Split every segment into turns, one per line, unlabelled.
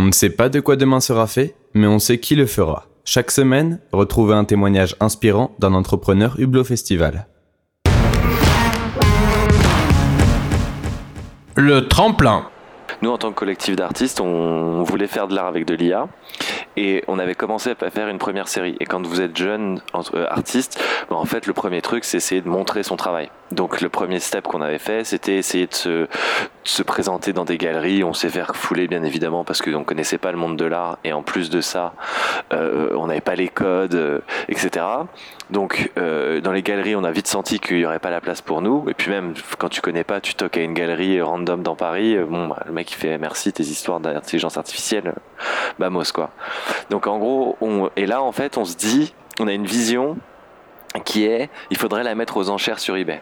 On ne sait pas de quoi demain sera fait, mais on sait qui le fera. Chaque semaine, retrouvez un témoignage inspirant d'un entrepreneur Hublot Festival.
Le tremplin.
Nous, en tant que collectif d'artistes, on voulait faire de l'art avec de l'IA. Et on avait commencé à faire une première série. Et quand vous êtes jeune euh, artiste, bah, en fait, le premier truc, c'est essayer de montrer son travail. Donc, le premier step qu'on avait fait, c'était essayer de se, se, présenter dans des galeries. On s'est fait refouler, bien évidemment, parce qu'on connaissait pas le monde de l'art. Et en plus de ça, euh, on n'avait pas les codes, euh, etc. Donc, dans les galeries, on a vite senti qu'il n'y aurait pas la place pour nous. Et puis même, quand tu connais pas, tu toques à une galerie random dans Paris. Bah, le mec, il fait merci, tes histoires d'intelligence artificielle, bamos, quoi. Donc en gros, on, et là en fait, on se dit, on a une vision qui est, il faudrait la mettre aux enchères sur eBay.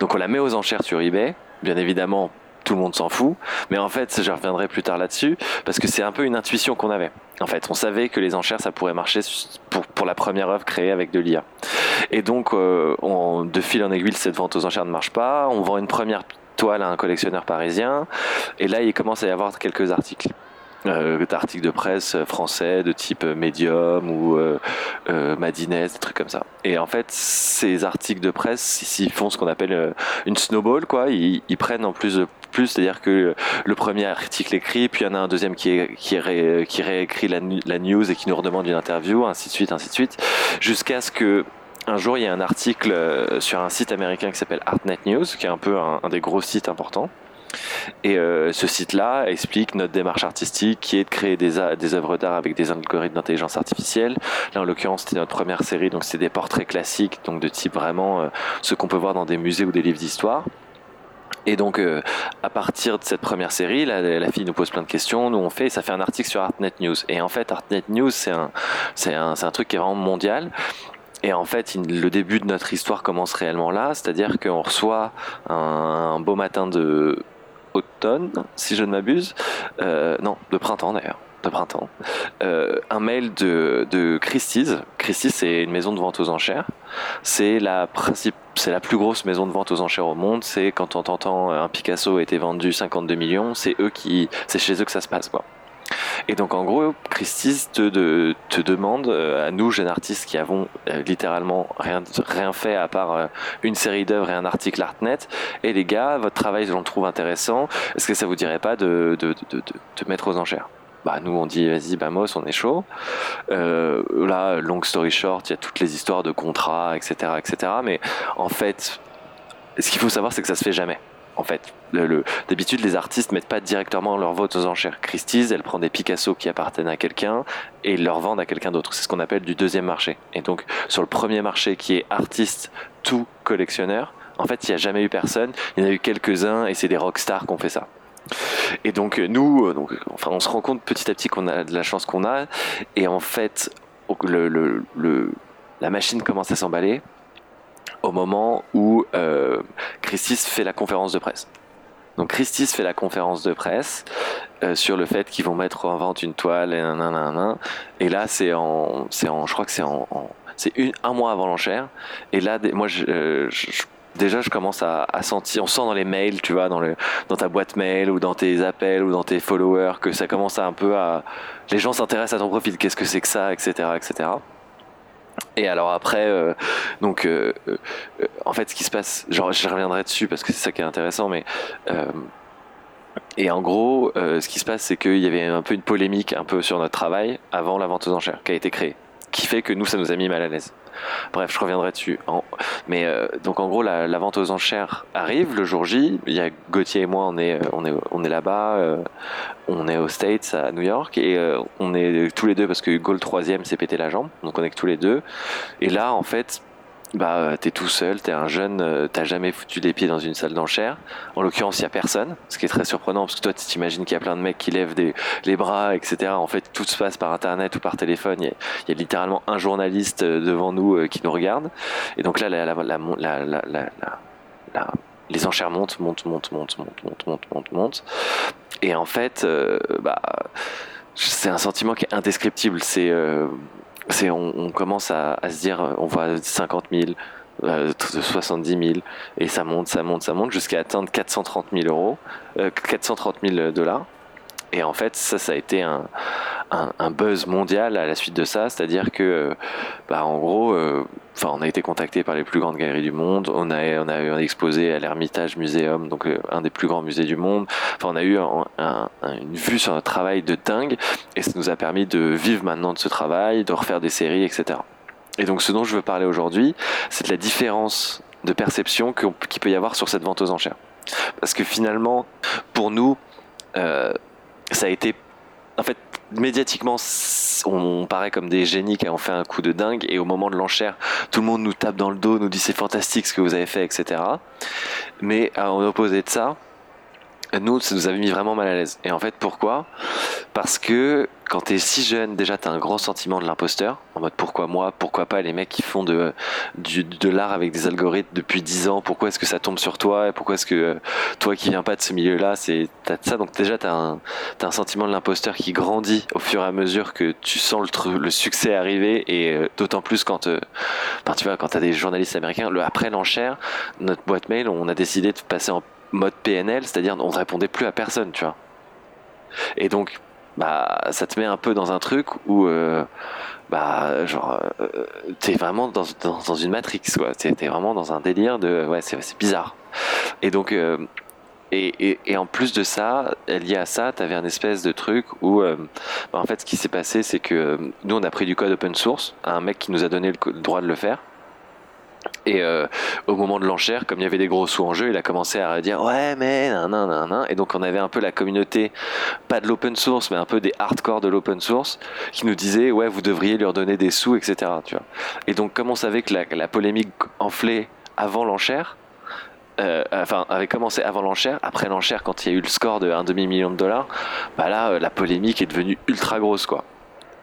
Donc on la met aux enchères sur eBay, bien évidemment. Tout le monde s'en fout, mais en fait, je reviendrai plus tard là-dessus parce que c'est un peu une intuition qu'on avait. En fait, on savait que les enchères, ça pourrait marcher pour, pour la première œuvre créée avec de l'IA. Et donc, euh, on, de fil en aiguille, cette vente aux enchères ne marche pas. On vend une première toile à un collectionneur parisien, et là, il commence à y avoir quelques articles euh, d'articles de presse français de type Medium ou euh, euh, des trucs comme ça. Et en fait, ces articles de presse, ils font ce qu'on appelle euh, une snowball, quoi. Ils, prennent en plus de plus, c'est-à-dire que le premier article écrit, puis il y en a un deuxième qui réécrit la, la, news et qui nous redemande une interview, ainsi de suite, ainsi de suite, jusqu'à ce que un jour il y a un article euh, sur un site américain qui s'appelle Artnet News, qui est un peu un, des gros sites importants et euh, ce site-là explique notre démarche artistique qui est de créer des, œuvres d'art avec des algorithmes d'intelligence artificielle. Là, en l'occurrence, c'était notre première série, donc c'est des portraits classiques, donc de type vraiment euh, ce qu'on peut voir dans des musées ou des livres d'histoire. Et donc, à partir de cette première série, la, fille nous pose plein de questions, nous on fait, ça fait un article sur Artnet News. Et en fait, Artnet News, c'est un, c'est un, c'est un truc qui est vraiment mondial. Et en fait, le début de notre histoire commence réellement là, c'est-à-dire qu'on reçoit un, beau matin de automne, si je ne m'abuse. Euh, non, de printemps d'ailleurs. De printemps. Euh, un mail de, Christie's. Christie's, c'est une maison de vente aux enchères. C'est la principe, c'est la plus grosse maison de vente aux enchères au monde. C'est quand on entend un Picasso a été vendu 52 millions, c'est eux qui, c'est chez eux que ça se passe, quoi. Et donc en gros, Christie's te, te demande euh, à nous, jeunes artistes qui avons euh, littéralement rien, rien fait à part euh, une série d'œuvres et un article Artnet, et les gars, votre travail, je le trouve intéressant, est-ce que ça vous dirait pas de, de, de, de, mettre aux enchères? Bah nous on dit vas-y Bamos on est chaud. Là long story short il y a toutes les histoires de contrats etc etc mais en fait ce qu'il faut savoir c'est que ça se fait jamais en fait. D'habitude, les artistes mettent pas directement leur vote aux enchères. Christie's, elle prend des Picasso qui appartiennent à quelqu'un et leur vendent à quelqu'un d'autre. C'est ce qu'on appelle du deuxième marché. Et donc, sur le premier marché qui est artiste, tout collectionneur, en fait, il n'y a jamais eu personne. Il y en a eu quelques-uns et c'est des rockstars qui ont fait ça. Et donc, nous, donc, enfin, on se rend compte petit à petit qu'on a de la chance qu'on a. Et en fait, la machine commence à s'emballer au moment où euh, Christis fait la conférence de presse. Donc Christis fait la conférence de presse euh, sur le fait qu'ils vont mettre en vente une toile et nanana, et là c'est en c'est en je crois que c'est en, c'est un mois avant l'enchère. Et là moi déjà je commence à, sentir on sent dans les mails tu vois dans ta boîte mail ou dans tes appels ou dans tes followers que ça commence à un peu à les gens s'intéressent à ton profil. Qu'est-ce que c'est que ça etc etc et alors après, euh, donc, euh, euh, en fait, ce qui se passe, genre, je reviendrai dessus parce que c'est ça qui est intéressant, mais et en gros, ce qui se passe, c'est qu'il y avait un peu une polémique un peu sur notre travail avant la vente aux enchères qui a été créée, qui fait que nous, ça nous a mis mal à l'aise. Bref, je reviendrai dessus. Mais euh, donc en gros, la, vente aux enchères arrive le jour J. Il y a Gauthier et moi, on est, on est, on est là-bas. Euh, on est aux States, à New York, et euh, on est tous les deux parce que Hugo le troisième s'est pété la jambe, donc on est que tous les deux. Et là, en fait, bah t'es tout seul, t'es un jeune, euh, t'as jamais foutu les pieds dans une salle d'enchères. En l'occurrence, il y a personne, ce qui est très surprenant parce que toi, tu t'imagines qu'il y a plein de mecs qui lèvent des, les bras, etc. En fait, tout se passe par internet ou par téléphone. Il y a, y a littéralement un journaliste euh, devant nous euh, qui nous regarde. Et donc là, la, la, la, la les enchères montent, montent, montent, montent, montent, montent, montent, montent, montent. Et en fait, euh, bah, c'est un sentiment qui est indescriptible. C'est euh, c'est on, on, commence à, à, se dire, on voit 50 000, euh, 70 000, et ça monte, ça monte, ça monte, jusqu'à atteindre 430 000 euros, euh, 430 000 dollars. Et en fait, ça, ça a été un, buzz mondial à la suite de ça, c'est-à-dire que, bah, en gros, euh, enfin, on a été contacté par les plus grandes galeries du monde, on a, on a eu un exposé à l'Hermitage Museum, donc euh, un des plus grands musées du monde. Enfin, on a eu une vue sur notre travail de dingue, et ça nous a permis de vivre maintenant de ce travail, de refaire des séries, etc. Et donc, ce dont je veux parler aujourd'hui, c'est de la différence de perception qu'il peut y avoir sur cette vente aux enchères. Parce que finalement, pour nous, euh, ça a été en fait, médiatiquement, on, paraît comme des génies qui ont fait un coup de dingue, et au moment de l'enchère, tout le monde nous tape dans le dos, nous dit c'est fantastique ce que vous avez fait, etc. Mais en opposé de ça, nous, ça nous avait mis vraiment mal à l'aise. Et en fait, pourquoi? Parce que quand t'es si jeune, déjà t'as un grand sentiment de l'imposteur, en mode pourquoi moi, pourquoi pas les mecs qui font de, l'art avec des algorithmes depuis 10 ans, pourquoi est-ce que ça tombe sur toi, et pourquoi est-ce que euh, toi qui viens pas de ce milieu-là, c'est t'as ça, donc déjà t'as un, un sentiment de l'imposteur qui grandit au fur et à mesure que tu sens le, le succès arriver, et euh, d'autant plus quand, euh, tu vois, quand t'as des journalistes américains, le, après l'enchère, notre boîte mail, on a décidé de passer en mode PNL, c'est-à-dire on ne répondait plus à personne, tu vois. Et donc, bah, ça te met un peu dans un truc où, euh, bah, genre, euh, t'es vraiment dans, dans, une matrix, quoi. T'es, vraiment dans un délire de, ouais, c'est, bizarre. Et donc, euh, et, et, en plus de ça, lié à ça, t'avais un espèce de truc où, bah, en fait, ce qui s'est passé, c'est que nous, on a pris du code open source, un mec qui nous a donné le droit de le faire. Et euh, au moment de l'enchère, comme il y avait des gros sous en jeu, il a commencé à dire ouais mais nan nan nan. Et donc on avait un peu la communauté, pas de l'open source, mais un peu des hardcore de l'open source, qui nous disaient ouais vous devriez leur donner des sous, etc. Tu vois. Et donc comme on savait que la, la polémique enflait avant l'enchère, euh, enfin avait commencé avant l'enchère, après l'enchère quand il y a eu le score de un demi million de dollars, bah là euh, la polémique est devenue ultra grosse quoi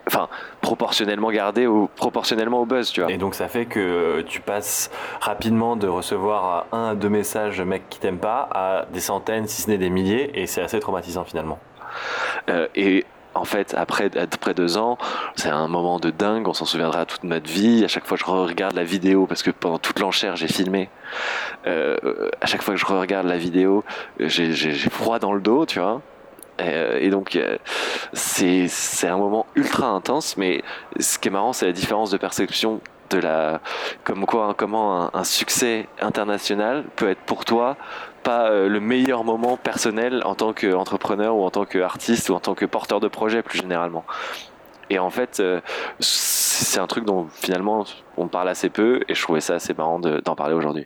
enfin proportionnellement gardé ou proportionnellement au buzz, tu vois.
Et donc ça fait que tu passes rapidement de recevoir un à deux messages mec qui t'aiment pas à des centaines, si ce n'est des milliers, et c'est assez traumatisant finalement.
Euh, et en fait, après, après deux ans, c'est un moment de dingue, on s'en souviendra toute notre vie. À chaque fois que je regarde la vidéo, parce que pendant toute l'enchère, j'ai filmé, euh, à chaque fois que je regarde la vidéo, j'ai froid dans le dos, tu vois. Euh, et, donc, euh, c'est un moment ultra intense, mais ce qui est marrant, c'est la différence de perception de la comme quoi comment un, succès international peut être pour toi pas euh, le meilleur moment personnel en tant qu'entrepreneur ou en tant qu'artiste ou en tant que porteur de projet plus généralement. Et en fait c'est un truc dont finalement on parle assez peu et je trouvais ça assez marrant d'en parler aujourd'hui